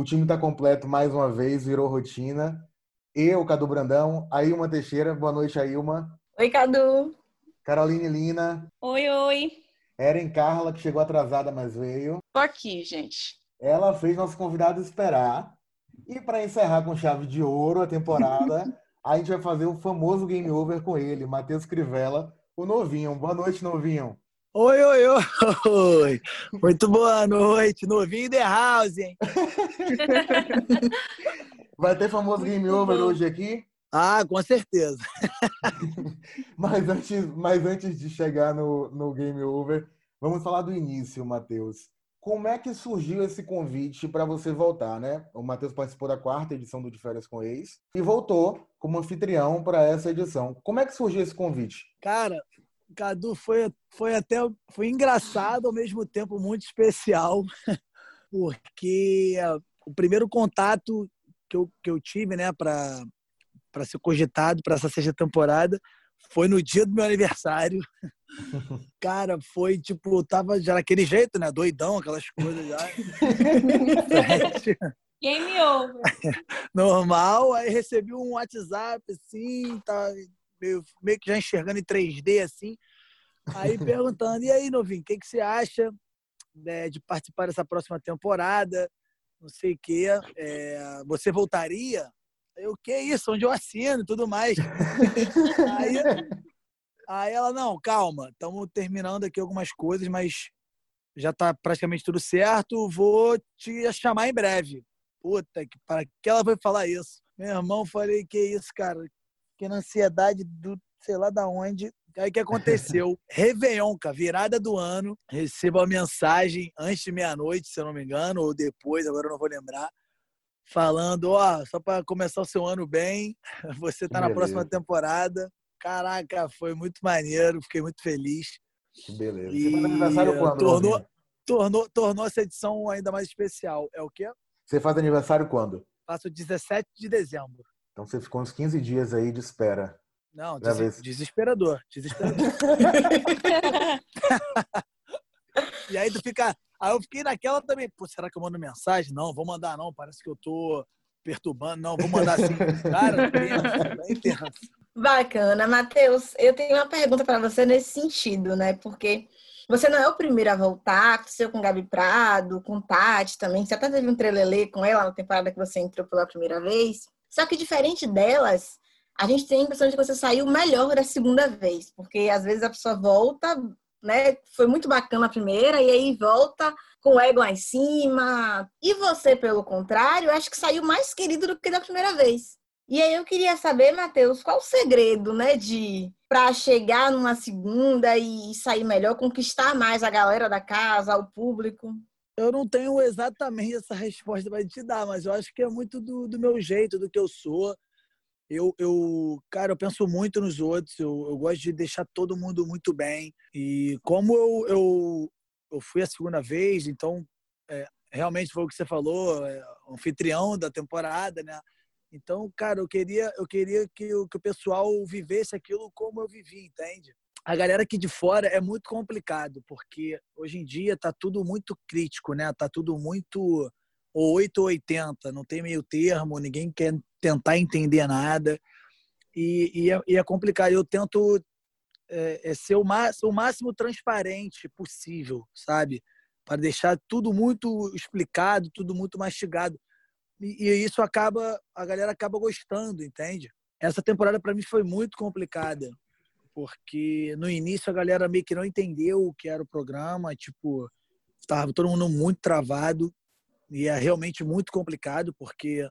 O time está completo mais uma vez, virou rotina. Eu, Cadu Brandão, a Ilma Teixeira. Boa noite, Ailma. Oi, Cadu. Caroline Lina. Oi, oi. Eren Carla, que chegou atrasada, mas veio. Tô aqui, gente. Ela fez nosso convidado esperar. E para encerrar com chave de ouro a temporada, a gente vai fazer o famoso game over com ele, Matheus Crivella, o novinho. Boa noite, novinho. Oi, oi, oi. Muito boa noite. Novinho The House, hein? Vai ter famoso game over hoje aqui? Ah, com certeza. mas, antes, mas antes de chegar no, no game over, vamos falar do início, Matheus. Como é que surgiu esse convite para você voltar, né? O Matheus participou da quarta edição do De Férias com Ex e voltou como anfitrião para essa edição. Como é que surgiu esse convite? Cara, Cadu, foi, foi até foi engraçado, ao mesmo tempo muito especial, porque o primeiro contato que eu, que eu tive, né, para para ser cogitado para essa sexta temporada. Foi no dia do meu aniversário. Cara, foi tipo, tava já daquele jeito, né? Doidão, aquelas coisas já. Game over. Normal, aí recebi um WhatsApp assim, tá meio, meio que já enxergando em 3D assim. Aí perguntando, e aí, novinho, o que, que você acha né, de participar dessa próxima temporada? Não sei o quê. É, você voltaria? Eu, que isso? Onde eu assino e tudo mais. aí, aí ela, não, calma, estamos terminando aqui algumas coisas, mas já está praticamente tudo certo, vou te chamar em breve. Puta, que para que ela foi falar isso? Meu irmão, falei, que isso, cara? Que na ansiedade do sei lá da onde. Aí que aconteceu? Réveillon, cara, virada do ano. Recebo a mensagem antes de meia-noite, se eu não me engano, ou depois, agora eu não vou lembrar falando, ó, só para começar o seu ano bem, você tá na próxima temporada. Caraca, foi muito maneiro, fiquei muito feliz. Que beleza. E... Você faz aniversário quando? Tornou, tornou, tornou essa edição ainda mais especial. É o quê? Você faz aniversário quando? Faço 17 de dezembro. Então você ficou uns 15 dias aí de espera. Não, des desesperador. Desesperador. e aí tu fica, Aí eu fiquei naquela também, pô, será que eu mando mensagem? Não, vou mandar não, parece que eu tô perturbando. Não, vou mandar assim. Cara, bem tenso. Bacana. Matheus, eu tenho uma pergunta para você nesse sentido, né? Porque você não é o primeiro a voltar, aconteceu com Gabi Prado, com Tati também. Você até teve um trelelê com ela na temporada que você entrou pela primeira vez. Só que diferente delas, a gente tem a impressão de que você saiu melhor da segunda vez, porque às vezes a pessoa volta né? Foi muito bacana a primeira, e aí volta com o ego lá em cima. E você, pelo contrário, acho que saiu mais querido do que da primeira vez. E aí eu queria saber, Matheus, qual o segredo, né, de para chegar numa segunda e sair melhor, conquistar mais a galera da casa, o público? Eu não tenho exatamente essa resposta para te dar, mas eu acho que é muito do, do meu jeito, do que eu sou eu, eu, cara, eu penso muito nos outros, eu, eu gosto de deixar todo mundo muito bem. E como eu, eu, eu fui a segunda vez, então é, realmente foi o que você falou, é, anfitrião da temporada, né? Então, cara, eu queria, eu queria que, que o pessoal vivesse aquilo como eu vivi, entende? A galera aqui de fora é muito complicado, porque hoje em dia tá tudo muito crítico, né? Tá tudo muito 8 ou 80, não tem meio termo, ninguém quer tentar entender nada. E, e, é, e é, complicado. Eu tento é, é ser o, o máximo transparente possível, sabe? Para deixar tudo muito explicado, tudo muito mastigado. E, e isso acaba, a galera acaba gostando, entende? Essa temporada para mim foi muito complicada, porque no início a galera meio que não entendeu o que era o programa, tipo, tava todo mundo muito travado e é realmente muito complicado porque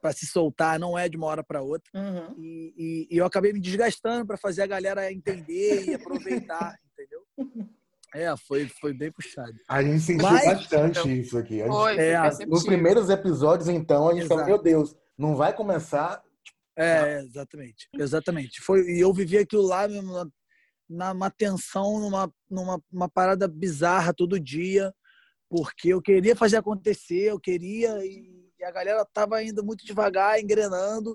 para se soltar não é de uma hora para outra. Uhum. e, e, e, eu acabei me desgastando para fazer a galera entender e aproveitar entendeu? É foi foi bem puxado. A gente sentiu Mas, bastante então, isso aqui. Gente, foi, é, nos primeiros episódios então a gente falou meu Deus não vai começar é exatamente exatamente foi e eu vivi aquilo lá numa, numa tensão numa numa uma parada bizarra todo dia porque eu queria fazer acontecer, eu queria e a galera tava indo muito devagar, engrenando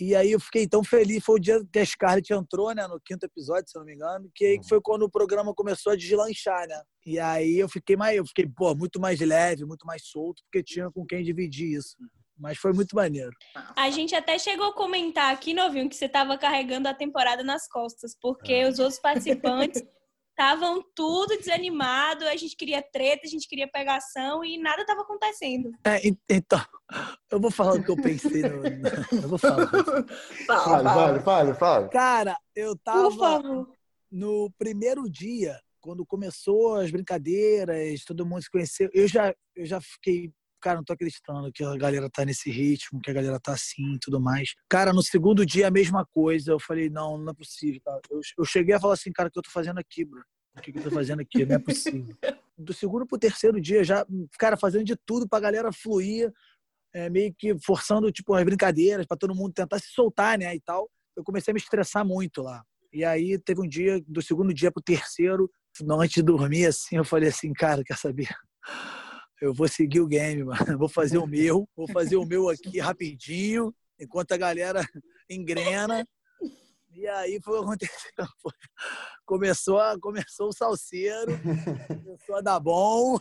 E aí eu fiquei tão feliz, foi o dia que a Scarlett entrou, né, no quinto episódio, se não me engano, que aí Uhum. foi quando o programa começou a deslanchar, né? E aí eu fiquei mais, eu fiquei, pô, muito mais leve, muito mais solto, porque tinha com quem dividir isso. Mas foi muito maneiro. A gente até chegou a comentar aqui, novinho, que você tava carregando a temporada nas costas, porque É. os outros participantes estavam tudo desanimado, a gente queria treta, a gente queria pegação e nada tava acontecendo. É, en- então, eu vou falar o que eu pensei. No, no- eu vou falar. Fala, Fale, fala. fale, fale, fale. Cara, eu Por tava favor. no primeiro dia, quando começou as brincadeiras, todo mundo se conheceu, eu já, eu já fiquei, cara, não tô acreditando que a galera tá nesse ritmo, que a galera tá assim e tudo mais. Cara, no segundo dia a mesma coisa, eu falei, não, não é possível. Eu, eu cheguei a falar assim, cara, o que eu tô fazendo aqui, bro? O que, que eu tô fazendo aqui? Não é possível. Do segundo pro terceiro dia, já, cara, fazendo de tudo pra galera fluir, é, meio que forçando, tipo, as brincadeiras, pra todo mundo tentar se soltar, né, e tal. Eu comecei a me estressar muito lá. E aí teve um dia, do segundo dia pro terceiro, não, antes de dormir, assim, eu falei assim, cara, quer saber? Eu vou seguir o game, mano. Vou fazer o meu, vou fazer o meu aqui rapidinho, enquanto a galera engrena. E aí foi o que aconteceu. Começou, a, começou o salseiro, começou a dar bom.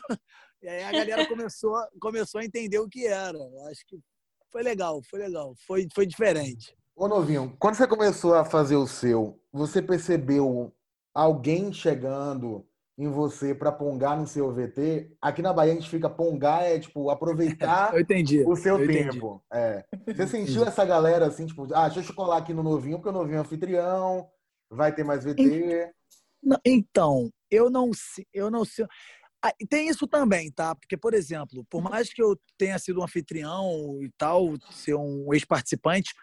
E aí a galera começou, começou a entender o que era. Eu Acho que foi legal, foi legal, foi, foi diferente. Ô, novinho, quando você começou a fazer o seu, você percebeu alguém chegando em você para pongar no seu VT? Aqui na Bahia a gente fica pongar, é tipo aproveitar o seu eu tempo. É. Você sentiu essa galera assim, tipo, ah, deixa eu colar aqui no novinho, porque o novinho é anfitrião, vai ter mais VT. Então, eu não sei, eu não sei. Ah, Tem isso também, tá? Porque, por exemplo, por mais que eu tenha sido um anfitrião e tal, ser um ex-participante,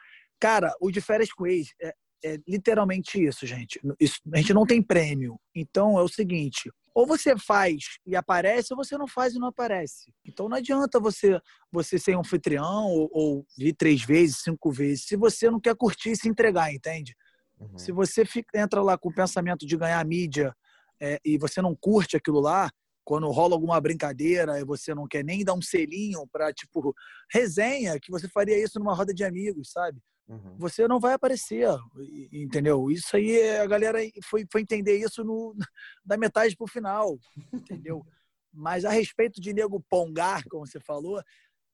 cara, o de férias com ex é, é literalmente isso, gente. Isso- a gente não tem prêmio. Então é o seguinte: ou você faz e aparece, ou você não faz e não aparece. Então não adianta você você ser um anfitrião ou, ou vir três vezes, cinco vezes, se você não quer curtir e se entregar, entende? Uhum. Se você fica, entra lá com o pensamento de ganhar mídia é, e você não curte aquilo lá, quando rola alguma brincadeira e você não quer nem dar um selinho para tipo resenha, que você faria isso numa roda de amigos, sabe? Uhum. Você não vai aparecer, entendeu? Isso aí a galera foi, foi entender isso no, da metade pro final, entendeu? Mas a respeito de nego pongar, como você falou,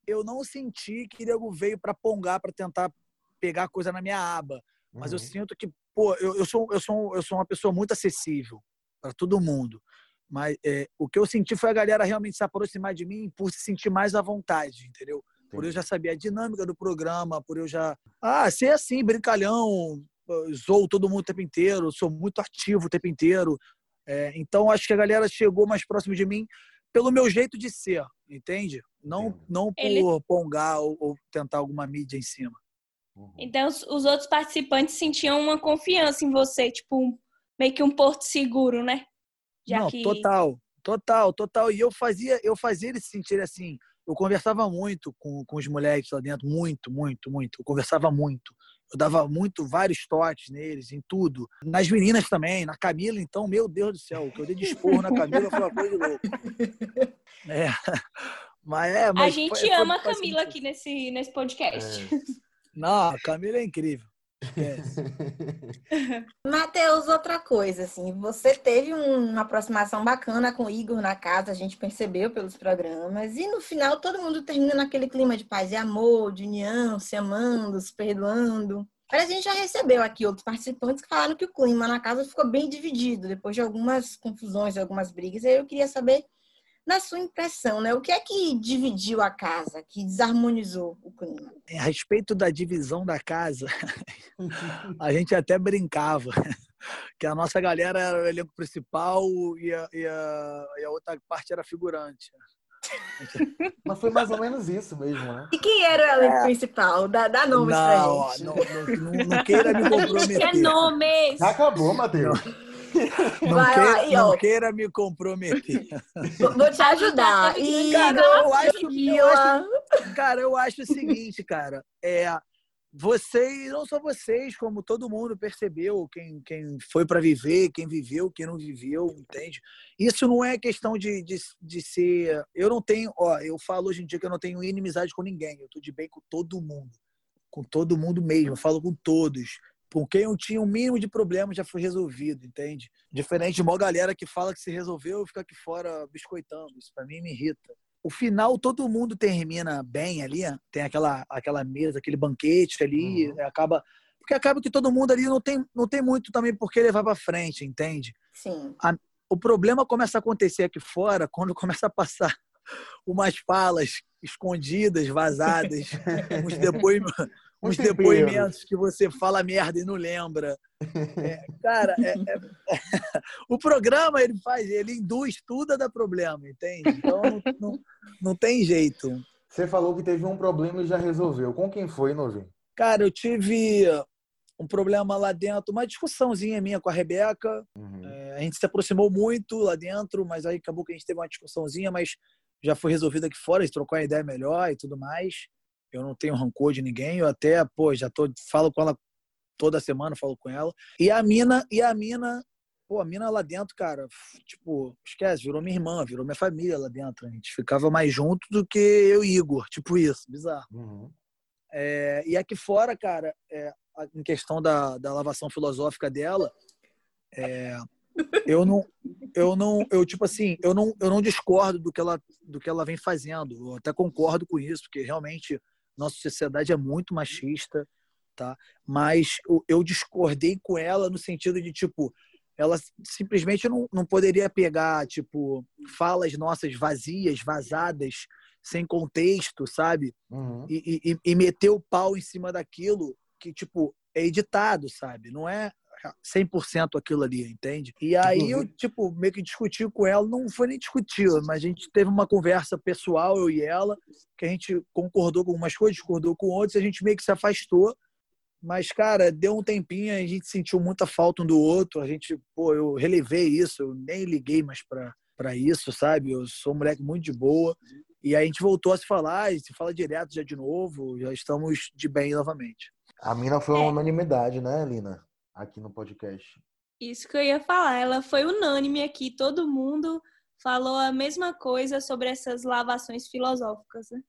eu não senti que nego veio para pongar para tentar pegar coisa na minha aba mas eu Uhum. sinto que, pô, eu, eu, sou, eu, sou, eu sou uma pessoa muito acessível para todo mundo. Mas é, o que eu senti foi a galera realmente se aproximar de mim por se sentir mais à vontade, entendeu? Por eu já saber a dinâmica do programa, por eu já. Ah, ser assim, brincalhão, zoo todo mundo o tempo inteiro, sou muito ativo o tempo inteiro. É, então, acho que a galera chegou mais próximo de mim pelo meu jeito de ser, entende? Não, não por Ele- pongar ou, ou tentar alguma mídia em cima. Uhum. Então os, os outros participantes sentiam uma confiança em você, tipo, um- meio que um porto seguro, né? Já não, que total, total, total. E eu fazia, eu fazia eles se sentirem assim. Eu conversava muito com, com os moleques lá dentro, muito, muito, muito. Eu conversava muito. Eu dava muito, vários toques neles, em tudo. Nas meninas também, na Camila, então, meu Deus do céu, o que eu dei de esporro na Camila foi uma coisa de louco. É. Mas é, a mas gente foi- foi- ama a foi Camila assim. aqui nesse, nesse podcast. Não, a Camila é incrível. Esquece. Matheus, outra coisa, assim, você teve um- uma aproximação bacana com o Igor na casa, a gente percebeu pelos programas, e no final todo mundo termina naquele clima de paz e amor, de união, se amando, se perdoando. Mas a gente já recebeu aqui outros participantes que falaram que o clima na casa ficou bem dividido, depois de algumas confusões, algumas brigas. Aí eu queria saber, na sua impressão, né, o que é que dividiu a casa, que desarmonizou o clima? a respeito da divisão da casa, a gente até brincava que a nossa galera era o elenco principal e a, e a, e a outra parte era figurante. Mas foi mais ou menos isso mesmo, né? E quem era o elenco principal? Dá, dá nomes não, pra gente. não, não, não- não queira me A gente comprometer. quer nomes! Acabou, Matheus. Não, Vai queira, lá, não queira me comprometer. Vou te ajudar. Cara, E Cara, eu acho, eu acho, cara, eu acho o seguinte, cara, é vocês, não só vocês, como todo mundo percebeu, quem, quem foi para viver, quem viveu, quem não viveu, entende? Isso não é questão de, de, de ser. Eu não tenho, ó, eu falo hoje em dia que eu não tenho inimizade com ninguém, eu tô de bem com todo mundo. Com todo mundo mesmo, eu falo com todos. Com quem eu tinha um mínimo de problema já foi resolvido, entende? Diferente de uma galera que fala que se resolveu e fica aqui fora biscoitando. Isso pra mim me irrita. O final, todo mundo termina bem ali, tem aquela, aquela mesa, aquele banquete ali, uhum. acaba. Porque acaba que todo mundo ali não tem, não tem muito também por que levar para frente, entende? Sim. A, o problema começa a acontecer aqui fora quando começa a passar umas falas escondidas, vazadas, uns, depois, uns depoimentos que você fala merda e não lembra. É, cara, é, é, o programa ele faz, ele induz tudo a dar problema, entende? Então não, não, não, tem jeito. Você falou que teve um problema e já resolveu. Com quem foi, Novinho? Cara, eu tive um problema lá dentro, uma discussãozinha minha com a Rebeca. Uhum. É, a gente se aproximou muito lá dentro, mas aí acabou que a gente teve uma discussãozinha, mas já foi resolvido aqui fora, a gente trocou a ideia melhor e tudo mais. Eu não tenho rancor de ninguém, eu até, pô, já tô, falo com ela toda semana, falo com ela. E a mina, e a mina, pô, a mina lá dentro, cara, tipo, esquece, virou minha irmã, virou minha família lá dentro. A gente ficava mais junto do que eu e Igor, tipo isso, bizarro. Uhum. É, e aqui fora, cara, é, em questão da, da lavação filosófica dela, é, eu não eu não eu tipo assim eu não eu não discordo do que ela do que ela vem fazendo eu até concordo com isso porque realmente nossa sociedade é muito machista tá? Mas eu, discordei com ela no sentido de tipo ela simplesmente não, não poderia pegar tipo falas nossas vazias vazadas sem contexto sabe? Uhum. e, e, e meter o pau em cima daquilo que tipo é editado sabe? Não é 100% aquilo ali, entende? E aí eu, tipo, meio que discuti com ela, não foi nem discutir, mas a gente teve uma conversa pessoal, eu e ela, que a gente concordou com algumas coisas, discordou com outras, a gente meio que se afastou. Mas, cara, deu um tempinho, a gente sentiu muita falta um do outro, a gente, pô, eu relevei isso, eu nem liguei mais pra, pra isso, sabe? Eu sou um moleque muito de boa. E aí a gente voltou a se falar, e se fala direto já de novo, já estamos de bem novamente. A mina foi uma é. unanimidade, né, Lina? Aqui no podcast. Isso que eu ia falar. Ela foi unânime aqui, todo mundo falou a mesma coisa sobre essas lavações filosóficas né?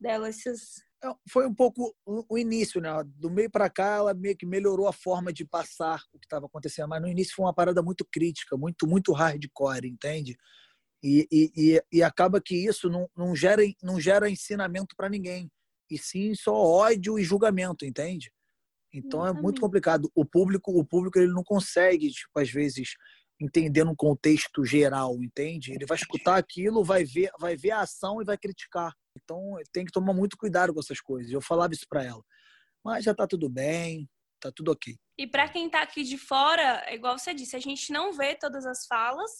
dela. Essas... É, foi um pouco o início, né? Do meio para cá, ela meio que melhorou a forma de passar o que estava acontecendo, mas no início foi uma parada muito crítica, muito, muito hardcore, entende? E, e, e, acaba que isso não, não, gera, não gera ensinamento para ninguém, e sim só ódio e julgamento, entende? Então é muito complicado. O público, o público ele não consegue, tipo, às vezes entender no contexto geral, entende? Ele vai escutar aquilo, vai ver, vai ver a ação e vai criticar. Então tem que tomar muito cuidado com essas coisas. Eu falava isso para ela. Mas já tá tudo bem, tá tudo ok. E para quem tá aqui de fora, igual você disse, a gente não vê todas as falas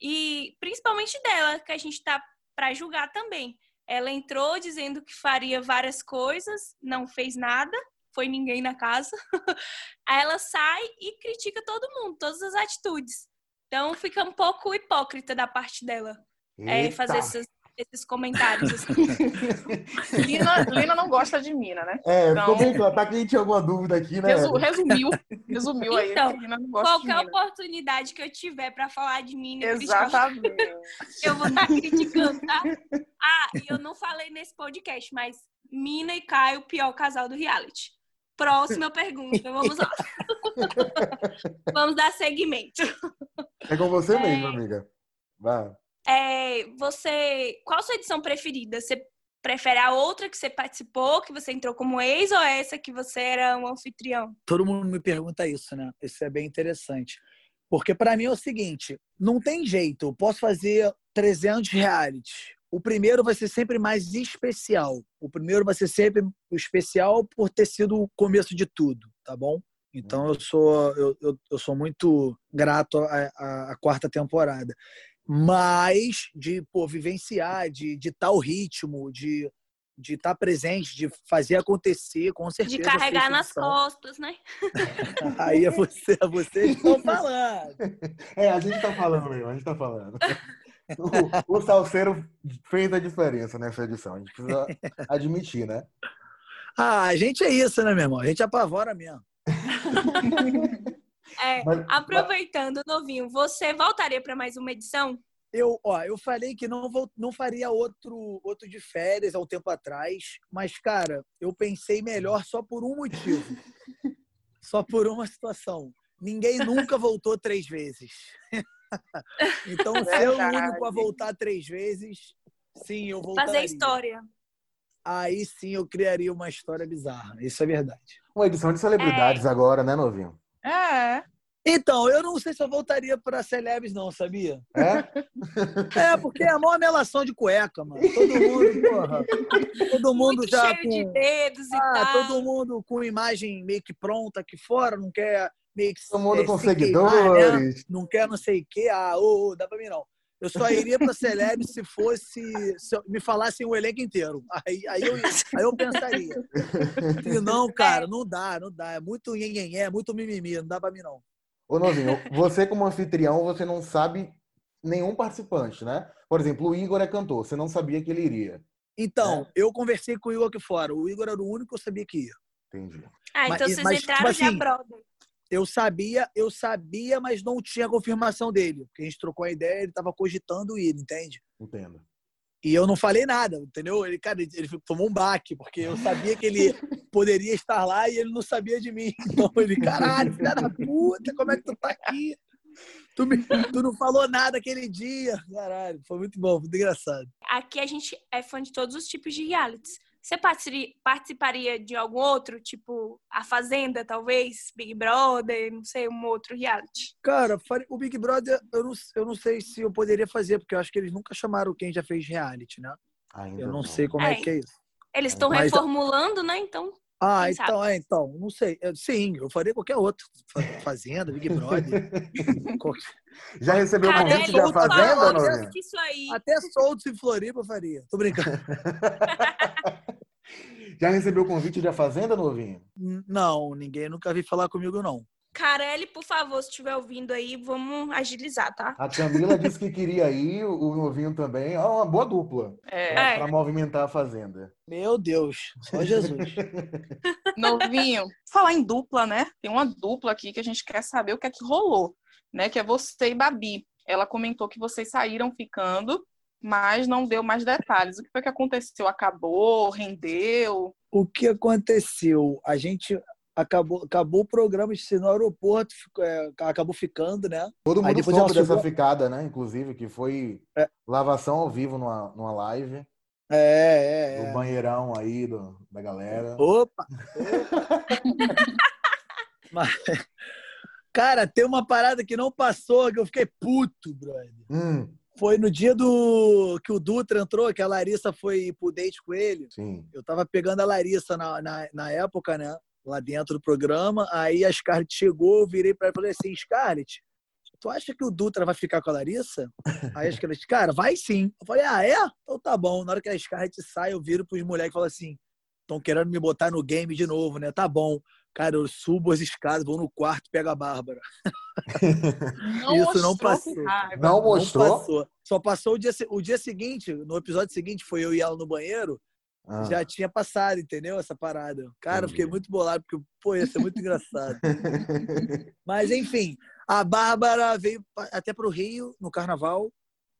e principalmente dela, que a gente tá para julgar também. Ela entrou dizendo que faria várias coisas, não fez nada foi ninguém na casa. Aí ela sai e critica todo mundo, todas as atitudes. Então fica um pouco hipócrita da parte dela é, fazer esses, esses comentários. Assim. Lina, Lina não gosta de Mina, né? É, então... bem claro. Tá que a gente tinha alguma dúvida aqui, né? resumiu, resumiu aí. Então, qualquer oportunidade que eu tiver para falar de Mina, Exatamente. eu vou estar tá criticando, tá? Ah, e eu não falei nesse podcast, mas Mina e Caio, pior casal do reality. Próxima pergunta, vamos lá. vamos dar segmento. É com você é... mesmo, amiga. Vai. É, você, qual a sua edição preferida? Você prefere a outra que você participou, que você entrou como ex, ou essa que você era um anfitrião? Todo mundo me pergunta isso, né? Isso é bem interessante. Porque para mim é o seguinte, não tem jeito. Eu posso fazer 300 reality o primeiro vai ser sempre mais especial. O primeiro vai ser sempre especial por ter sido o começo de tudo, tá bom? Então eu sou eu, eu, eu sou muito grato à, quarta temporada. Mas de pô, vivenciar, de de tal ritmo, de de estar tá presente, de fazer acontecer, com certeza. De carregar nas costas, né? Aí é você, é vocês estão falando. É, a gente está falando mesmo, a gente está falando. o, o Salseiro fez a diferença nessa edição. A gente precisa admitir, né? Ah, a gente é isso, né, meu irmão? A gente apavora mesmo. É, mas, aproveitando, novinho, você voltaria para mais uma edição? Eu, ó, eu falei que não, vou, não faria outro, outro de férias há um tempo atrás, mas, cara, eu pensei melhor só por um motivo. só por uma situação. Ninguém nunca voltou três vezes. Então, ser o único a voltar três vezes, sim, eu voltaria. Fazer história. Aí sim eu criaria uma história bizarra. Isso é verdade. Uma edição de celebridades agora, né, novinho? É. Então, eu não sei se eu voltaria pra Celebs, não, sabia? É? É, porque é a maior melação de cueca, mano. Todo mundo, porra. Todo mundo Muito já cheio de com. dedos e Ah, tal. todo mundo com imagem meio que pronta aqui fora, não quer meio que. Todo mundo eh, com se queimar, né? seguidores. Não quer não sei o quê. Ah, ô, ô, dá pra mim não. Eu só iria pra Celeb se fosse. Se me falassem o elenco inteiro. Aí, aí, eu, aí eu pensaria. Se não, cara, não dá, não dá. É muito nhenhenhé, é muito mimimi, não dá pra mim não. Ô, novinho, você como anfitrião, você não sabe nenhum participante, né? Por exemplo, o Igor é cantor, você não sabia que ele iria. Então, É. eu conversei com o Igor aqui fora. O Igor era o único que eu sabia que ia. Entendi. Ah, então Mas- vocês mas, entraram tipo já assim, brother. Eu sabia, eu sabia, mas não tinha confirmação dele. Porque a gente trocou a ideia, ele tava cogitando ir, entende? Entendo. E eu não falei nada, entendeu? Ele, cara, ele tomou um baque, porque eu sabia que ele poderia estar lá e ele não sabia de mim. Então ele, caralho, filha da puta, como é que tu tá aqui? Tu, me- tu não falou nada aquele dia. Caralho, foi muito bom, muito engraçado. Aqui a gente é fã de todos os tipos de realities. Você participaria- de algum outro, tipo A Fazenda, talvez? Big Brother, não sei, um outro reality. Cara, o Big Brother, eu não, eu não sei se eu poderia fazer, porque eu acho que eles nunca chamaram quem já fez reality, né? Ainda Eu não sei como é É. que é isso. Eles estão Mas- reformulando, né? Então, Ah, Quem então, é, então, não sei. Eu- Sim, eu faria qualquer outro. Fa- Fazenda, Big Brother. qualquer- Já recebeu o convite da Fazenda, isso aí. Até soltos em Floripa eu faria. Tô brincando. Já recebeu o convite da Fazenda, novinho? Não, ninguém nunca vi falar comigo, não. Carelli, por favor, se estiver ouvindo aí, vamos agilizar, tá? A Camila disse que queria ir, o novinho também. Ó, uma boa dupla É. pra, É. pra movimentar a Fazenda. Meu Deus, só Jesus. Novinho. Falar em dupla, né? Tem uma dupla aqui que a gente quer saber o que é que rolou, né? Que é você e Babi. Ela comentou que vocês saíram ficando, mas não deu mais detalhes. O que foi que aconteceu? Acabou? Rendeu? o que aconteceu? A gente acabou, acabou o programa de ser no aeroporto, ficou- é, acabou ficando, né? Todo mundo soube dessa chegou- ficada, né? Inclusive, que foi É. lavação ao vivo numa, numa live. É, é, Do é. banheirão aí do, da galera. Opa! Mas, cara, tem uma parada que não passou, que eu fiquei puto, brother. Hum, Foi no dia do que o Dutra entrou, que a Larissa foi pro date com ele. sim. Eu tava pegando a Larissa na, na, na época, né? Lá dentro do programa. Aí a Scarlett chegou, eu virei pra ela e falei assim: Scarlett, tu acha que o Dutra vai ficar com a Larissa? Aí a Scarlett, cara, vai sim. Eu falei: ah, é? Então tá bom. Na hora que a Scarlett sai, eu viro pros moleques e falo assim: estão querendo me botar no game de novo, né? Tá bom. Cara, eu subo as escadas, vou no quarto, pego a Bárbara. Não Isso não passou. Não mostrou? Não passou. Só passou o dia, o dia seguinte, no episódio seguinte, foi eu e ela no banheiro. Ah, já tinha passado, entendeu? Essa parada. Cara, eu fiquei Entendi. muito bolado, porque, pô, ia ser muito engraçado. Mas, enfim, a Bárbara veio até pro Rio no carnaval,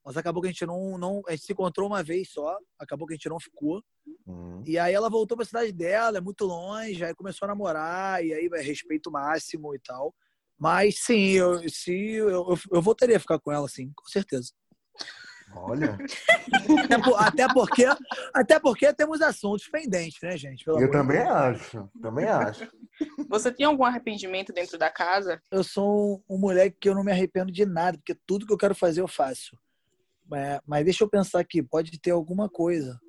mas acabou que a gente não, não. A gente se encontrou uma vez só, acabou que a gente não ficou. Hum. E aí ela voltou pra cidade dela, é muito longe, aí começou a namorar, e aí respeito máximo e tal. Mas sim, eu, se, eu, eu, eu voltaria a ficar com ela, sim, com certeza. Olha, Até, por- até porque, até porque temos assuntos pendentes, né, gente? Pelo eu também Deus. acho. Também acho. Você tem algum arrependimento dentro da casa? eu sou um, um moleque que eu não me arrependo de nada, porque tudo que eu quero fazer eu faço. É, mas deixa eu pensar aqui, pode ter alguma coisa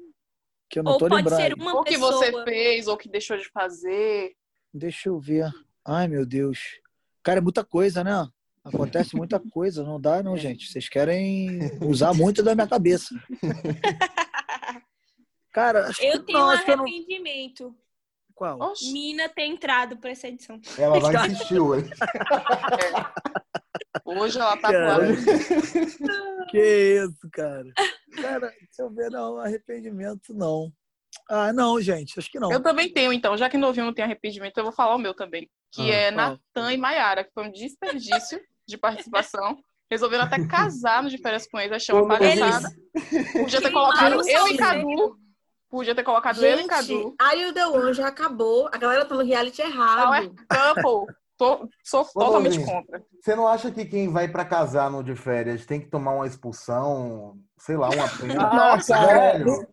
que eu não Ou tô pode lembrando. ser uma ou que pessoa. você fez, ou que deixou de fazer? Deixa eu ver. Ai, meu Deus. Cara, é muita coisa, né? Acontece muita coisa, não dá não, gente. Vocês querem usar muito da minha cabeça. Cara, acho Eu que tenho não, um acho eu não... arrependimento. Qual? Oxe, Mina ter entrado pra essa edição. Ela vai insistir hoje. hoje ela tá com Cara. a... Que isso, cara. Cara, deixa eu ver, não, arrependimento não. Ah, não, gente, acho que não. Eu também tenho, então. Já que novinho não tem arrependimento, eu vou falar o meu também. Que Ah, é? Natan e Maiara, que foi um desperdício de participação. Resolveram até casar no de férias com eles, achei uma palhaçada. Podia ter colocado eu não e. Cadu. Podia ter colocado eu e Cadu. Gente, aí o The One já acabou. A galera tá no reality errado. Couple. Tô- sou totalmente Novinho. contra. Você não acha que quem vai pra casar no de férias tem que tomar uma expulsão, sei lá, uma pena? Ah, cara. Velho,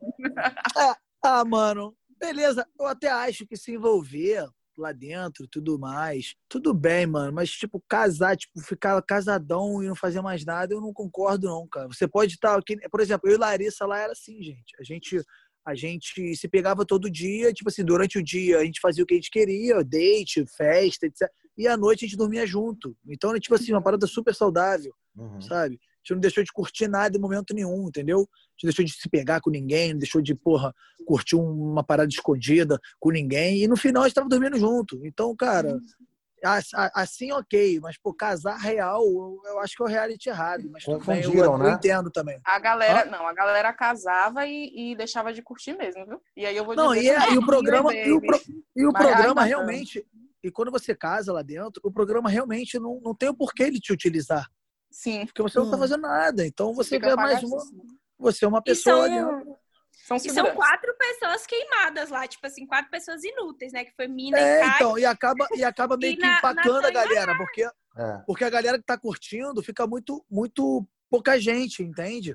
Ah, mano, beleza. Eu até acho que se envolver lá dentro, tudo mais, tudo bem, mano. Mas, tipo, casar, tipo, ficar casadão e não fazer mais nada, eu não concordo, não, cara. Você pode estar aqui. Por exemplo, eu e Larissa lá era assim, gente. A gente. A gente se pegava todo dia, tipo assim, durante o dia a gente fazia o que a gente queria, date, festa, etc. E à noite a gente dormia junto. Então, tipo assim, uma parada super saudável Uhum. sabe? A gente não deixou de curtir nada em momento nenhum, entendeu? A gente não deixou de se pegar com ninguém, não deixou de, porra, curtir um- uma parada escondida com ninguém. E no final a gente tava dormindo junto. Então, cara, a- assim ok, mas, pô, casar real, eu, acho que é o reality errado. Mas tudo bem, eu, Confundiram, eu né? entendo também. A galera, não, a galera casava e, e deixava de curtir mesmo, viu? E aí eu vou Não, dizer e, é- também, e o programa, e o, pro- e o Mas programa realmente. E quando você casa lá dentro, o programa realmente não, não tem o porquê ele te utilizar. Sim, Porque você não tá Hum. fazendo nada. Então você fica vê mais uma. Você é uma pessoa são. São e quatro pessoas queimadas lá, tipo assim, quatro pessoas inúteis, né? Que foi Mina É, e Kai. então, e acaba, e acaba meio E que na- empacando na a galera, porque, É. porque a galera que tá curtindo fica muito, muito pouca gente, entende?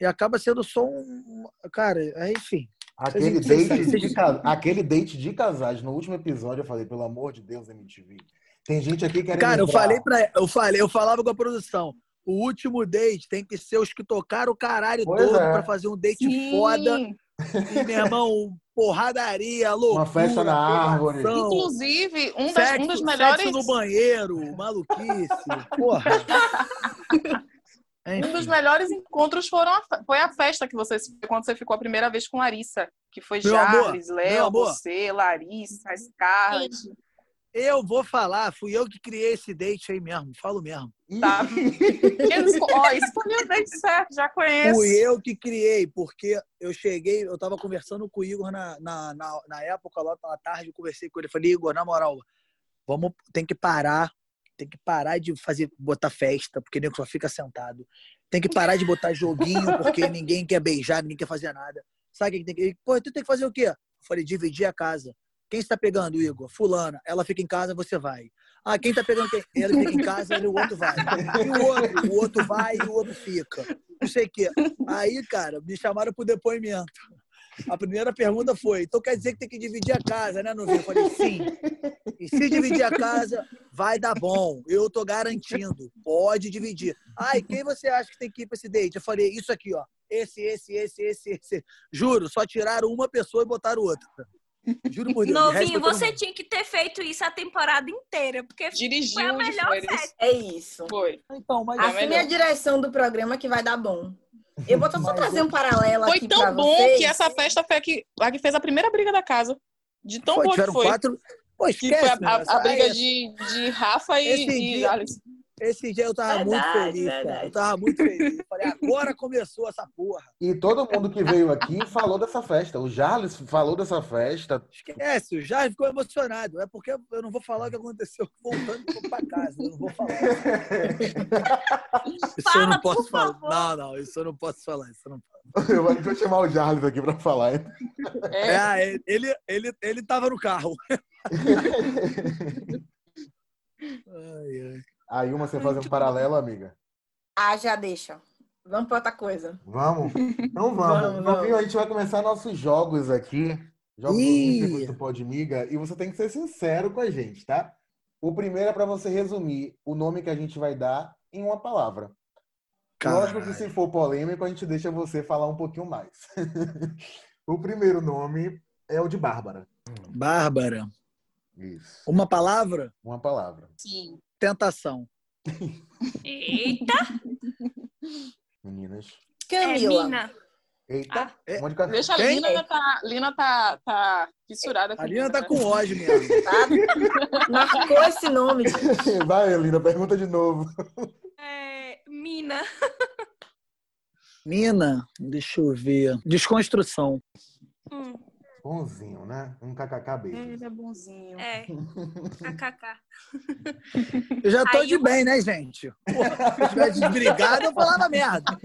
E acaba sendo só um. Cara, é, enfim. Aquele date, de, aquele date de casais, no último episódio eu falei, pelo amor de Deus, MTV. Tem gente aqui querendo Cara, eu falei para eu falei, eu falava com a produção. O último date tem que ser os que tocaram o caralho Pois todo é. pra fazer um date Sim. foda. E, meu irmão, porradaria, loucura. Uma festa na árvore. Inclusive, um, das, Sexo, um dos sexo melhores. no banheiro, maluquice, porra. Um dos melhores encontros foram a foi a festa que você quando você ficou a primeira vez com Larissa, que foi Meu meu Léo, você, Larissa, Scarlett. Eu vou falar, fui eu que criei esse date aí mesmo, falo mesmo. Tá? Eles, ó, isso foi o date certo, já conheço. Fui eu que criei, porque eu cheguei, eu tava conversando com o Igor na, na, na, na época, lá pela tarde, eu conversei com ele. Falei, Igor, na moral, vamos, tem que parar, tem que parar de fazer, botar festa, porque nego só fica sentado. Tem que parar de botar joguinho, porque ninguém quer beijar, ninguém quer fazer nada. Sabe o que tem que. Pô, tu tem que fazer o quê? Eu falei, dividir a casa. Quem está pegando, Igor? Fulana. Ela fica em casa, você vai. Ah, quem tá pegando quem? Ele fica em casa, ele, o outro vai. E o outro? O outro vai e o outro fica. Não sei o quê. Aí, cara, me chamaram pro depoimento. A primeira pergunta foi: então quer dizer que tem que dividir a casa, né, Novinho? Eu falei: sim. E se dividir a casa, vai dar bom. Eu tô garantindo. Pode dividir. E quem você acha que tem que ir pra esse date? Eu falei: isso aqui, ó. Esse, esse, esse, esse, esse. Juro, só tiraram uma pessoa e botaram outra. Juro por Deus. Novinho, foi você tinha que ter feito isso a temporada inteira, porque Dirigiu Foi a melhor festa. É isso. Foi. Então, mas. É Assim é melhor. a direção do programa que vai dar bom. Eu vou só Mas trazer eu- um paralelo Foi aqui tão pra bom vocês. que essa festa foi a que, a que fez a primeira briga da casa. De tão foi, boa que foi. quatro. Pô, Que esquece, foi a, a- a briga esse- de, de Rafa e, Esse e dia- Alex. Esse dia eu tava muito Verdade, feliz, cara. verdade. Eu tava muito feliz. Falei, agora começou essa porra. E todo mundo que veio aqui falou dessa festa. O Jarles falou dessa festa. Esquece, o Jair ficou emocionado. É porque eu não vou falar o que aconteceu voltando pra casa. Eu não vou falar. Isso eu Fala, não posso por falar. favor. Não, não, isso eu não posso falar. Isso eu não posso. Eu vou chamar o Jarles aqui pra falar. É, É, ele, ele, ele tava no carro. Ai, ai. Aí uma você fazer um paralelo, amiga. Ah, já deixa. Vamos pra outra coisa. Vamos? Então vamos. Vamos, vamos. a gente vai começar nossos jogos aqui. Jogos do Podmiga. E você tem que ser sincero com a gente, tá? O primeiro é para você resumir o nome que a gente vai dar em uma palavra. Lógico que Caralho. se for polêmico, a gente deixa você falar um pouquinho mais. o primeiro nome é o de Bárbara. Bárbara, Isso. uma palavra? Uma palavra. sim. Tentação. Eita, Meninas. é Camila. Mina. Eita, Ah. um café. Deixa a? Lina, tá, Lina tá, tá fissurada. A Lina tá né? com ódio mesmo. Tá? Marcou esse nome. Vai, Elina, pergunta de novo. É, Mina. Mina, deixa eu ver. Desconstrução. Hum. Bonzinho, né? Um kkk beijo. Ele é bonzinho. É. KKK. Eu já tô Aí de eu- bem, né, gente? Porra, se eu tivesse desbrigado, eu falava merda.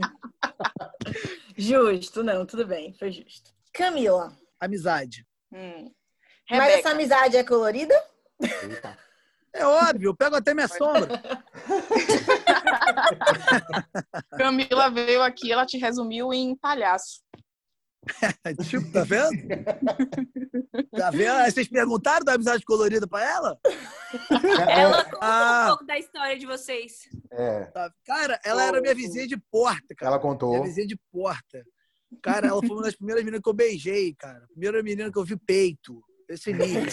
Justo, não, tudo bem, foi justo. Camila, Amizade. Hum. mas essa amizade é colorida? Eita. É óbvio, eu pego até minha sombra. Camila veio aqui, ela te resumiu em palhaço. tipo, tá vendo? Tá vendo? Aí Vocês perguntaram da amizade colorida pra ela? Ela conta Ah. um pouco da história de vocês. É, Tá. Cara, ela era minha vizinha de porta, cara. ela Minha contou. vizinha de porta. Cara, ela foi uma das primeiras meninas que eu beijei, cara. Primeira menina que eu vi peito. Esse nível.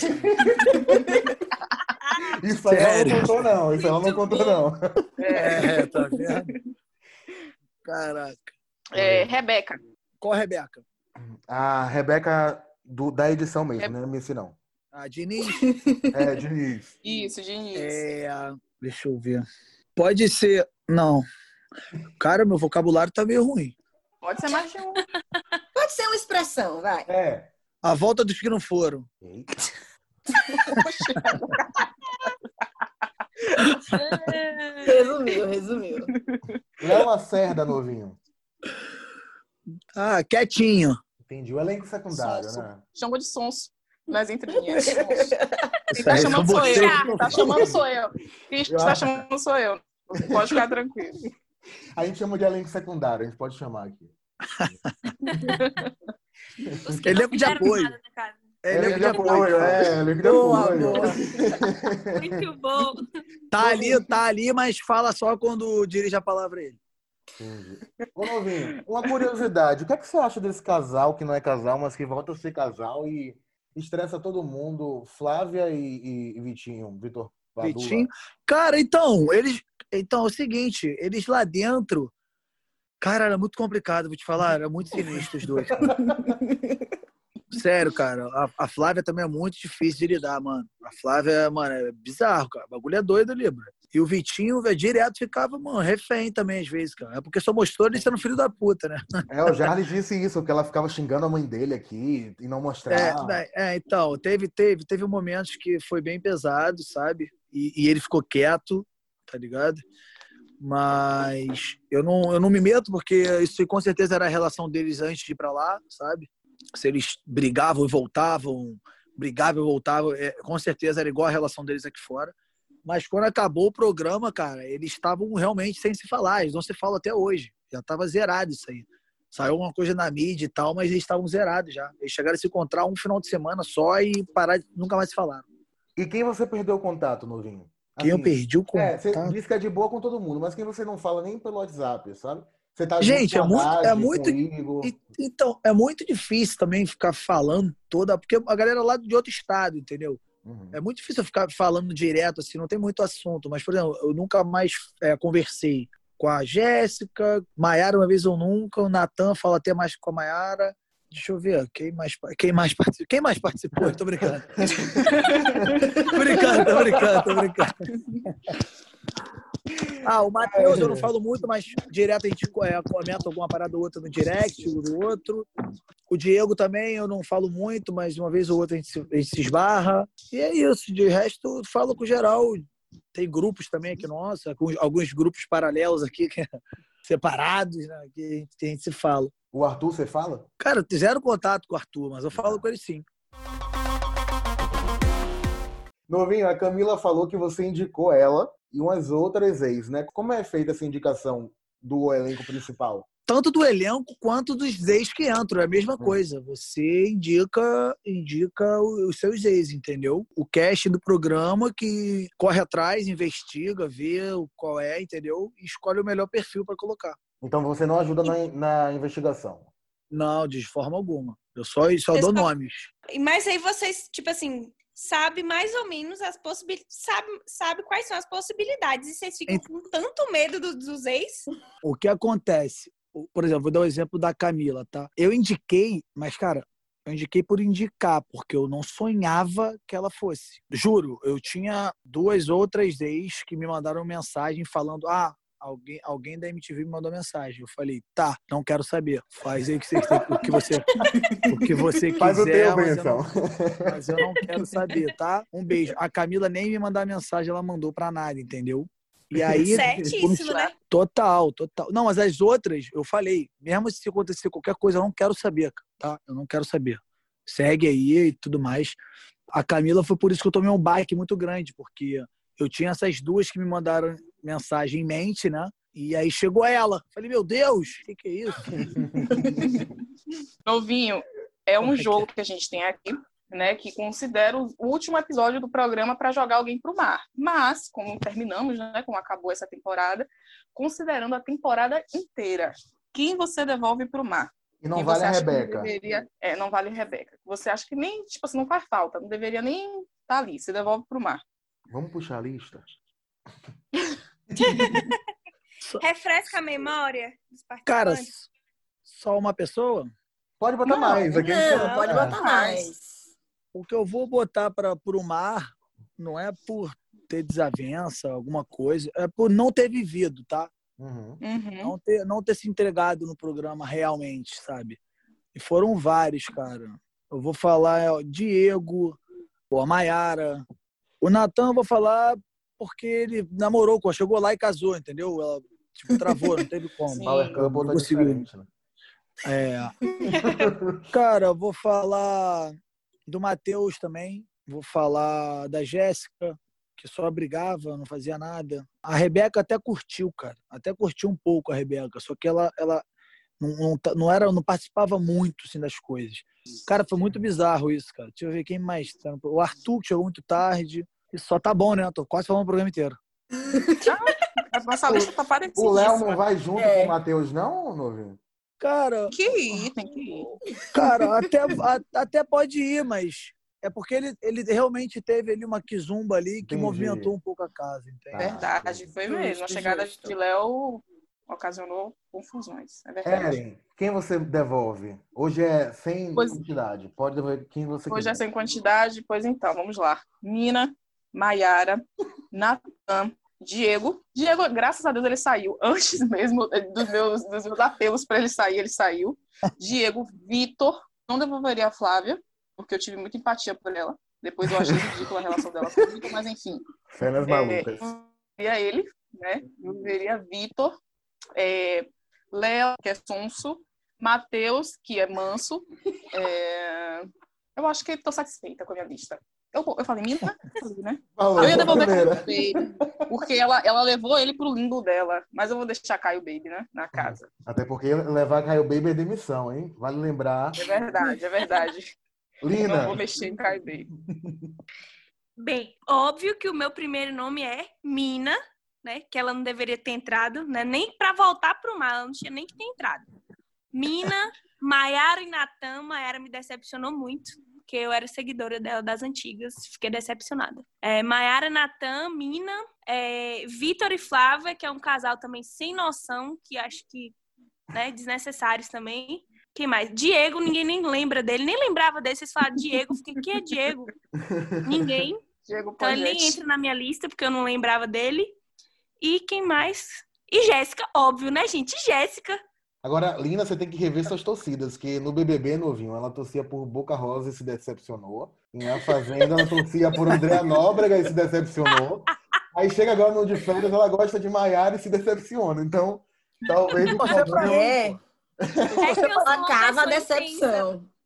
Isso aí ela não contou, não. Isso ela não contou, não. É, tá vendo? Caraca. É, Rebeca, Qual a Rebeca? A Rebeca do, da edição mesmo, né? Messi não. A Diniz? É, Diniz. isso, Diniz. É, deixa eu ver. Pode ser. Não. Cara, meu vocabulário tá meio ruim. Pode ser mais de um. Pode ser uma expressão, vai. É. A volta dos que não foram. Eita. Resumiu, resumiu. Léo Lacerda, novinho. Ah, quietinho. Entendi. O elenco secundário, Sonso. né? Chama de sonso nas entrelinhas. Sonso. Quem tá aí chamando sou eu. que Quem tá chamando sou eu. Quem tá chamando sou eu. Pode ficar tranquilo. A gente chama de elenco secundário, a gente pode chamar aqui. Elenco não de fizeram apoio. nada na casa. Elenco de apoio. É, elenco de Boa, apoio. boa. Muito bom. Tá ali, tá ali, mas fala só quando dirige a palavra a ele. Entendi. Ô, novinho, uma curiosidade. O que, é que você acha desse casal que não é casal, mas que volta a ser casal e estressa todo mundo? Flávia e, e- Vitinho, Vitor Padula. Vitinho. Cara, então, eles. Então, é o seguinte, eles lá dentro. Cara, era muito complicado, vou te falar, era muito sinistro os dois. cara. Sério, cara. A, a Flávia também é muito difícil de lidar, mano. A Flávia, mano, é bizarro, cara. O bagulho é doido ali, bro. E o Vitinho, direto ficava, mano, refém também, às vezes, cara. É porque só mostrou ele sendo filho da puta, né? É, o Jarles disse isso, que ela ficava xingando a mãe dele aqui e não É, mostrava. né, é, então, teve, teve, teve momentos que foi bem pesado, sabe? E, e ele ficou quieto, tá ligado? Mas eu não, eu não me meto, porque isso com certeza era a relação deles antes de ir pra lá, sabe? Se eles brigavam e voltavam, brigavam e voltavam, é, com certeza era igual a relação deles aqui fora. Mas quando acabou o programa, cara, eles estavam realmente sem se falar, eles não se falam até hoje. Já tava zerado isso aí. Saiu alguma coisa na mídia e tal, mas eles estavam zerados já. Eles chegaram a se encontrar um final de semana só e parar nunca mais se falaram. E quem você perdeu o contato, novinho? Quem eu Assim, perdi o É, você contato. disse que é de boa com todo mundo, mas quem você não fala nem pelo WhatsApp, sabe? Você tá Gente, é muito- é muito-. E- Então, é muito difícil também ficar falando toda, porque a galera lá de outro estado, entendeu? Uhum. É muito difícil eu ficar falando direto, assim, não tem muito assunto. Mas, por exemplo, eu nunca mais é, conversei com a Jéssica, Maiara uma vez ou nunca, o Natan fala até mais com a Maiara. Deixa eu ver, quem mais, quem mais participou? Quem mais participou? Tô brincando. tô brincando, tô brincando, tô brincando. Ah, o Matheus eu não falo muito, mas direto a gente é, comenta alguma parada ou outra no direct, do outro. O Diego também eu não falo muito, mas uma vez ou outra a gente se, a gente se esbarra. E é isso. De resto, eu falo com geral. Tem grupos também aqui, nossa, alguns, alguns grupos paralelos aqui, separados, né, que a gente, a gente se fala. O Arthur, você fala? Cara, zero contato com o Arthur, mas eu falo com ele sim. Novinho, a Camila falou que você indicou ela e umas outras ex, né? Como é feita essa indicação do elenco principal? Tanto do elenco quanto dos ex que entram, é a mesma Hum. coisa. Você indica indica os seus ex, entendeu? O cast do programa que corre atrás, investiga, vê o qual é, entendeu? E escolhe o melhor perfil para colocar. Então você não ajuda na, na investigação. Não, de forma alguma. Eu só, só dou só- nomes. Mas aí vocês, tipo assim, sabe mais ou menos as possibilidades, sabe, sabe quais são as possibilidades. E vocês ficam com tanto medo do- dos ex. O que acontece? Por exemplo, vou dar o exemplo da Camila, tá? Eu indiquei, mas, cara, eu indiquei por indicar, porque eu não sonhava que ela fosse. Juro, eu tinha duas outras ex que me mandaram mensagem falando: ah, alguém, alguém da MTV me mandou mensagem. Eu falei, tá, não quero saber. Faz aí o que você, o que você, o que você quiser. Faz o teu, mas, eu Benção. não, mas eu não quero saber, tá? Um beijo. A Camila nem me mandar mensagem, ela mandou pra nada, entendeu? E aí. Certíssimo, né? Total, total. Não, mas as outras, eu falei, mesmo se acontecer qualquer coisa, eu não quero saber, tá? Eu não quero saber. Segue aí e tudo mais. A Camila foi por isso que eu tomei um baque muito grande, porque eu tinha essas duas que me mandaram mensagem em mente, né? E aí chegou ela. Falei, meu Deus, o que, que é isso? Novinho, é um Como é que jogo que a gente tem aqui, né, que considera o último episódio do programa para jogar alguém para o mar. Mas, como terminamos, né, como acabou essa temporada, considerando a temporada inteira, quem você devolve para o mar? E não Quem vale você a Rebeca. Deveria... É, não vale a Rebeca. Você acha que nem, tipo assim, não faz falta, não deveria nem estar tá ali, se devolve para o mar. Vamos puxar a lista? Refresca a memória dos Cara, participantes. só uma pessoa? Pode botar Não, mais. Aqui Não, pode botar mais. O que eu vou botar para o mar não é por ter desavença, alguma coisa, é por não ter vivido, tá? Uhum. Uhum. Não ter, não ter se entregado no programa realmente, sabe? E foram vários, cara. Eu vou falar é, o Diego, a Maiara. O Natan eu vou falar porque ele namorou chegou lá e casou, entendeu? Ela tipo, travou, não teve como. Power Couple tá consegui. diferente, né? É. Cara, eu vou falar do Matheus também. Vou falar da Jéssica, que só brigava, não fazia nada. A Rebeca até curtiu, cara. Até curtiu um pouco a Rebeca, só que ela, ela não, não, tá- não era, não participava muito assim, das coisas. Cara, foi muito bizarro isso, cara. Deixa eu ver quem mais. tá O Arthur, que chegou muito tarde. Isso só tá bom, né? Tô quase falando o programa inteiro. Nossa lista tá parecida. O Léo não vai junto É. com o Matheus, não, Novinho? Cara, Que ir, tem que ir. Cara, até, a- até pode ir, mas é porque ele, ele realmente teve ali uma quizumba ali que Entendi. movimentou um pouco a casa, entende? Ah, Verdade, foi justo, mesmo. A chegada justo. de Léo ocasionou confusões. É verdade. Eren, quem você devolve? Hoje é sem Pois- quantidade. Pode devolver quem você Hoje é quiser. sem quantidade, pois então, vamos lá. Nina, Maiara, Natan, Diego. Diego, graças a Deus, ele saiu. Antes mesmo dos meus, dos meus apelos para ele sair, ele saiu. Diego, Vitor. Não devolveria a Flávia, porque eu tive muita empatia por ela. Depois eu achei ridícula a relação dela com o Vitor, mas enfim. Cenas É, malucas. eu veria ele, né? Eu veria Vitor, é, Léo, que é sonso, Matheus, que é manso. é, Eu acho que estou satisfeita com a minha lista. Eu, eu falei, Mina? Falei, né? Falou, Eu ia devolver. Caio Baby, porque ela, ela levou ele pro limbo dela. Mas eu vou deixar Caio Baby, né? Na casa. Até porque levar Caio Baby é demissão, hein? Vale lembrar. É verdade, é verdade. Eu não Lina, vou mexer em Caio Baby. Bem, óbvio que o meu primeiro nome é Mina, né? Que ela não deveria ter entrado, né? Nem para voltar pro mar, ela não tinha nem que ter entrado. Mina, Maiara e Natan. Maiara me decepcionou muito, porque eu era seguidora dela das antigas, fiquei decepcionada. É, Maiara, Natan, Mina, é, Vitor e Flávia, que é um casal também sem noção, que acho que, né, desnecessários também. Quem mais? Diego, ninguém nem lembra dele, nem lembrava dele. Vocês falaram Diego, fiquei, quem é Diego? Ninguém. Diego Então ele nem entra na minha lista, porque eu não lembrava dele. E quem mais? E Jéssica, óbvio, né, gente? Jéssica. Agora, Lina, você tem que rever suas torcidas, que no BBB, novinho, ela torcia por Boca Rosa e se decepcionou. Em A Fazenda, ela torcia por Andréa Nóbrega e se decepcionou. Aí chega agora no de férias, ela gosta de Maiara e se decepciona. Então, talvez o Você problema- É, É que eu sou uma a pessoa decepção. intensa.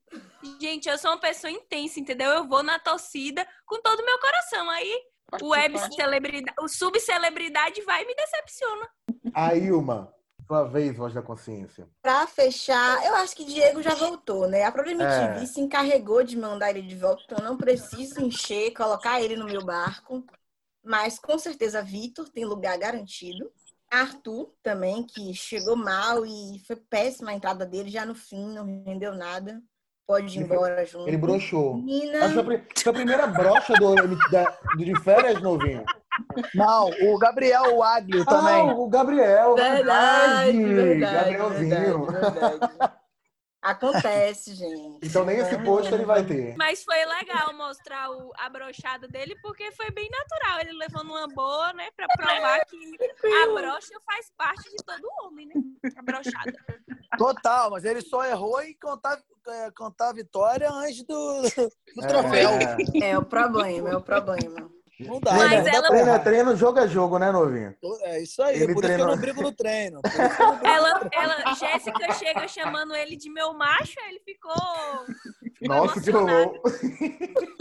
Gente, eu sou uma pessoa intensa, entendeu? Eu vou na torcida com todo o meu coração. Aí o web celebridade, o subcelebridade vai e me decepciona. A Ilma, sua vez, voz da consciência. Pra fechar, eu acho que Diego já voltou, né? A MTV É. se encarregou de mandar ele de volta, então eu não preciso encher, colocar ele no meu barco. Mas com certeza Vitor tem lugar garantido. Arthur também, que chegou mal e foi péssima a entrada dele, já no fim, não rendeu nada. Pode ir Ele foi- embora junto. Ele broxou. Nina, A sua, pri- sua primeira brocha do, da- do de férias, novinho? Não, o Gabriel o Aglio também. Ah, o Gabriel. verdade, verdade, Gabrielzinho. verdade, verdade. Acontece, gente. Então nem esse post ele vai ter. Mas foi legal mostrar o, a brochada dele, porque foi bem natural. Ele levando uma boa, né? Pra provar que a brocha faz parte de todo homem, né? A brochada. Total, mas ele só errou em contar, é, contar a vitória antes do, do troféu. É, É o problema, é o problema. Não dá, Mas não ela- dá pra treino é treino, jogo é jogo, né, novinho? É isso aí, Ele por isso que eu treinou- não brigo no treino. Que brigo no Ela, ela, Jéssica chega chamando ele de meu macho, aí ele ficou. Nossa, que rolou.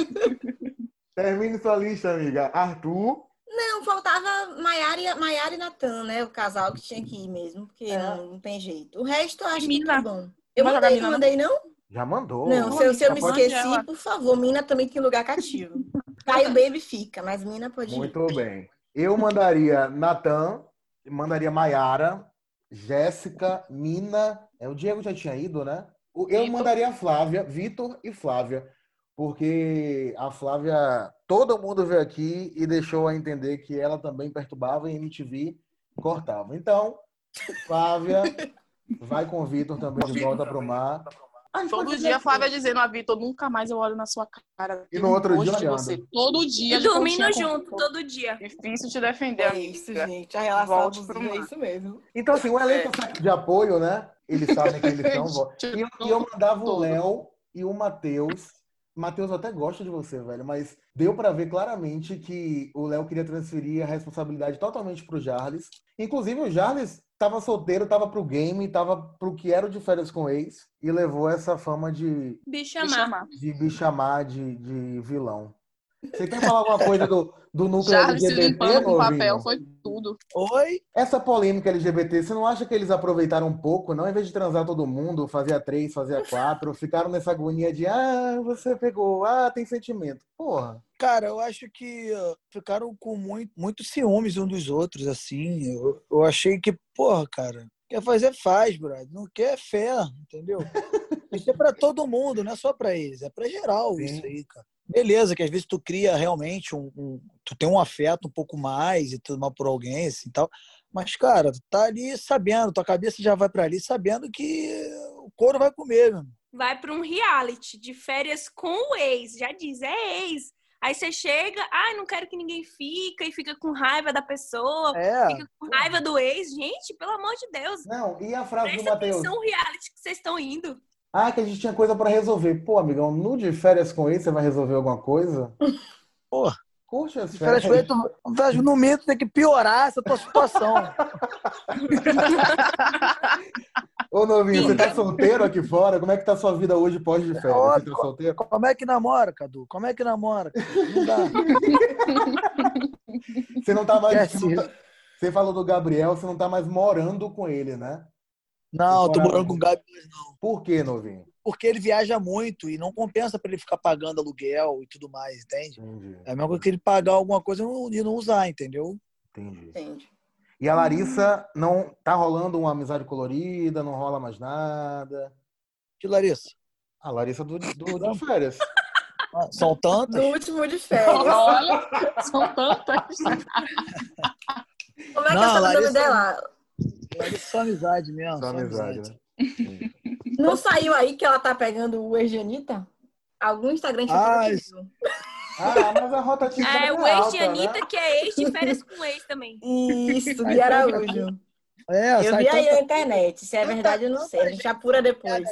Termine sua lista, amiga. Arthur. Não, faltava Maiara e, Maiara e Natan, né? O casal que tinha que ir mesmo, porque É. não, não tem jeito. O resto eu acho que Mina. tá bom. Eu Vai mandei, não mandei, não? Já mandou. Não, se eu, se eu me pode- esqueci, ela. por favor, Mina também tem lugar cativo. Caio Baby fica, mas Mina pode ir. Muito bem. Eu mandaria Natan, mandaria Maiara, Jéssica, Mina. É, o Diego já tinha ido, né? O- Eu Vitor. mandaria a Flávia, Vitor e Flávia. Porque a Flávia, todo mundo veio aqui e deixou a entender que ela também perturbava e MTV cortava. Então, Flávia, vai com o Vitor também de volta pro mar. Todo dia a Flávia dizendo a Vitor, nunca mais eu olho na sua cara. E no outro dia de você. Todo dia. E dormindo com- junto todo dia. Difícil te defender, É amiga. isso, gente. A relação Volte pro abusiva é isso mesmo. Então, assim, o elenco de apoio, né? Eles sabem que eles são. E eu, e eu mandava o. Léo e o Matheus. Matheus, eu até gosto de você, velho, mas deu pra ver claramente que o Léo queria transferir a responsabilidade totalmente pro Jarles. Inclusive, o Jarles tava solteiro, tava pro game, tava pro que era o de férias com ex e levou essa fama de, Bicha Me má. chamar. de bichamar de, de vilão. Você quer falar alguma coisa do, do núcleo Charles se LGBT, limpando com papel, foi tudo. Oi? Essa polêmica LGBT, você não acha que eles aproveitaram um pouco, não? Em vez de transar todo mundo, fazia três, fazia quatro, ficaram nessa agonia de ah, você pegou, ah, tem sentimento. Porra. Cara, eu acho que ficaram com muito, muito ciúmes um dos outros, assim. Eu, eu achei que, porra, cara, quer fazer, faz, brother. Não quer, é fé, entendeu? Isso é pra todo mundo, não é só pra eles, é pra geral Sim. isso aí, cara. Beleza, que às vezes tu cria realmente um, um- Tu tem um afeto um pouco mais e tudo mais por alguém, assim tal. Mas, cara, tu tá ali sabendo, tua cabeça já vai pra ali sabendo que o couro vai comer, meu. Vai pra um reality de férias com o ex. Já diz, é ex. Aí você chega, ai, não quero que ninguém fica, e fica com raiva da pessoa, É, fica com raiva do ex. Gente, pelo amor de Deus. Não, e a frase do Presta Matheus? atenção no reality que vocês estão indo. Ah, que a gente tinha coisa pra resolver. Pô, amigão, no de férias com ele, você vai resolver alguma coisa? porra. Curte as caras férias. tu vai, no mínimo tem que piorar essa tua situação. Ô, novinho, você tá solteiro aqui fora? Como é que tá a sua vida hoje pós de férias? Você tá solteiro? Como é que namora, Cadu? Como é que namora? Não dá. Você não tá mais. Tá- Você falou do Gabriel, você não tá mais morando com ele, né? Não, eu tô morando com o Gabi, Por quê, novinho? porque ele viaja muito e não compensa pra ele ficar pagando aluguel e tudo mais, entende? Entendi, É a mesma coisa que ele pagar alguma coisa e não- não usar, entendeu? entendi. Entende? E a Larissa não tá rolando uma amizade colorida, não rola mais nada. Que Larissa? A Larissa do, do, de férias. Ah, São tantas? No último de férias. Olha, são tantas. Como é que Não, é o Larissa- dela? É só amizade mesmo. Só Só amizade, amizade. né? Não saiu aí que ela tá pegando o Anitta? Algum Instagram Ah, tinha isso- Ah, mas a rotativa É é o ex de Anitta, né? que é ex de férias com ex também. Isso, de Araújo. É, Eu vi aí tanta- na internet. Se é verdade, eu não sei. A gente apura depois.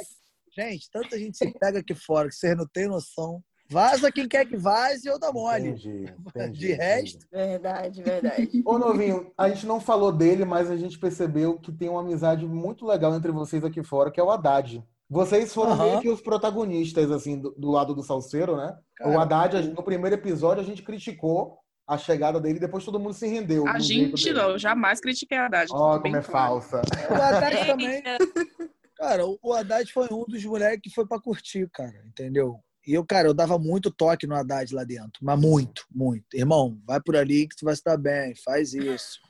Gente, tanta gente se pega aqui fora que vocês não têm noção. Vaza quem quer que vaze ou dá mole. Entendi, entendi, De resto. Verdade, verdade. Ô, novinho, a gente não falou dele, mas a gente percebeu que tem uma amizade muito legal entre vocês aqui fora, que é o Haddad. Vocês foram Aham. meio que os protagonistas, assim, do, do lado do Salseiro, né? o Cara, Haddad, a gente- no primeiro episódio, a gente criticou a chegada dele, depois todo mundo se rendeu. A gente dele. não, eu jamais critiquei a Haddad. Ó, bem como é claro. falsa. o Haddad também. Eita, Cara, o- o Haddad foi um dos moleques que foi pra curtir, cara, entendeu? E eu, cara, eu dava muito toque no Haddad lá dentro, mas muito, muito. Irmão, vai por ali que tu vai dar bem, faz isso.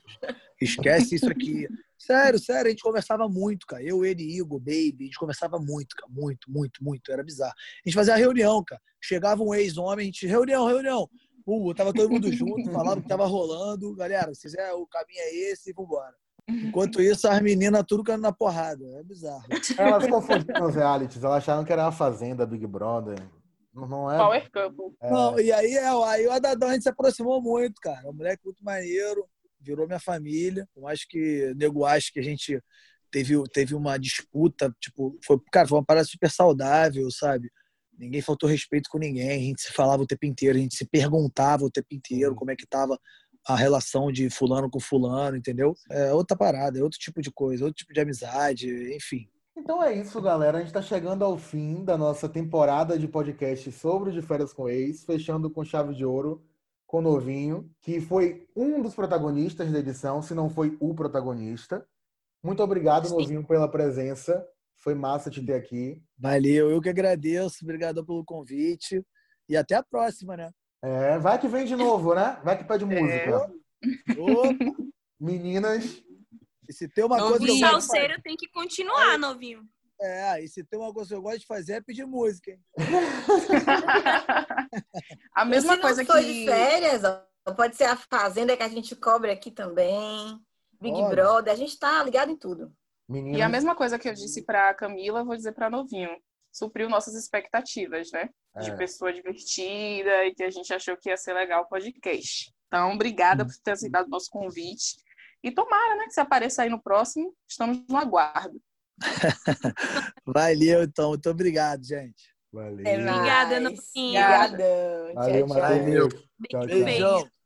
Esquece isso aqui. Sério, sério, a gente conversava muito, cara. Eu, ele, Igor, Baby, a gente conversava muito, cara. Muito, muito, muito. Era bizarro. A gente fazia reunião, cara. Chegava um ex-homem, a gente, reunião, reunião. Uh, tava todo mundo junto, falava o que tava rolando. Galera, se quiser, o caminho é esse vambora. Enquanto isso, as meninas tudo caindo na porrada. É bizarro. Elas confundiram os realities, elas acharam que era a Fazenda, Big Brother. Não é? Power Couple. é... Não, e aí, é, aí o Adadão a gente se aproximou muito, cara. Um moleque muito maneiro, virou minha família. Eu acho que nego acho que a gente teve, teve uma disputa, tipo, foi, cara, foi uma parada super saudável, sabe? Ninguém faltou respeito com ninguém, a gente se falava o tempo inteiro, a gente se perguntava o tempo inteiro como é que tava a relação de fulano com fulano, entendeu? É outra parada, é outro tipo de coisa, outro tipo de amizade, enfim. Então é isso, galera. A gente está chegando ao fim da nossa temporada de podcast sobre o de férias com ex, fechando com chave de ouro com o Novinho, que foi um dos protagonistas da edição, se não foi o protagonista. Muito obrigado, Sim. Novinho, pela presença. Foi massa te ter aqui. Valeu, eu que agradeço, obrigado pelo convite e até a próxima, né? É, vai que vem de novo, né? Vai que pede música. Ô, Meninas, e se tem uma Novinho. coisa O de salseiro tem que continuar, novinho. é, e se tem uma coisa que eu gosto de fazer é pedir música, hein? A mesma se coisa não for que. de férias, ó, pode ser a Fazenda que a gente cobre aqui também. Big Olha. Brother, a gente tá ligado em tudo. meninas. E a mesma coisa que eu disse pra Camila, vou dizer pra Novinho. Supriu nossas expectativas, né? De É. pessoa divertida e que a gente achou que ia ser legal o podcast. Então, obrigada por ter aceitado o nosso convite. E tomara, né, que se apareça aí no próximo, estamos no aguardo. Valeu, então. Muito obrigado, gente. Valeu. Obrigada, Novinho. Obrigadão. Valeu, Tchau, tchau. Matheus. Tchau, tchau. Beijão.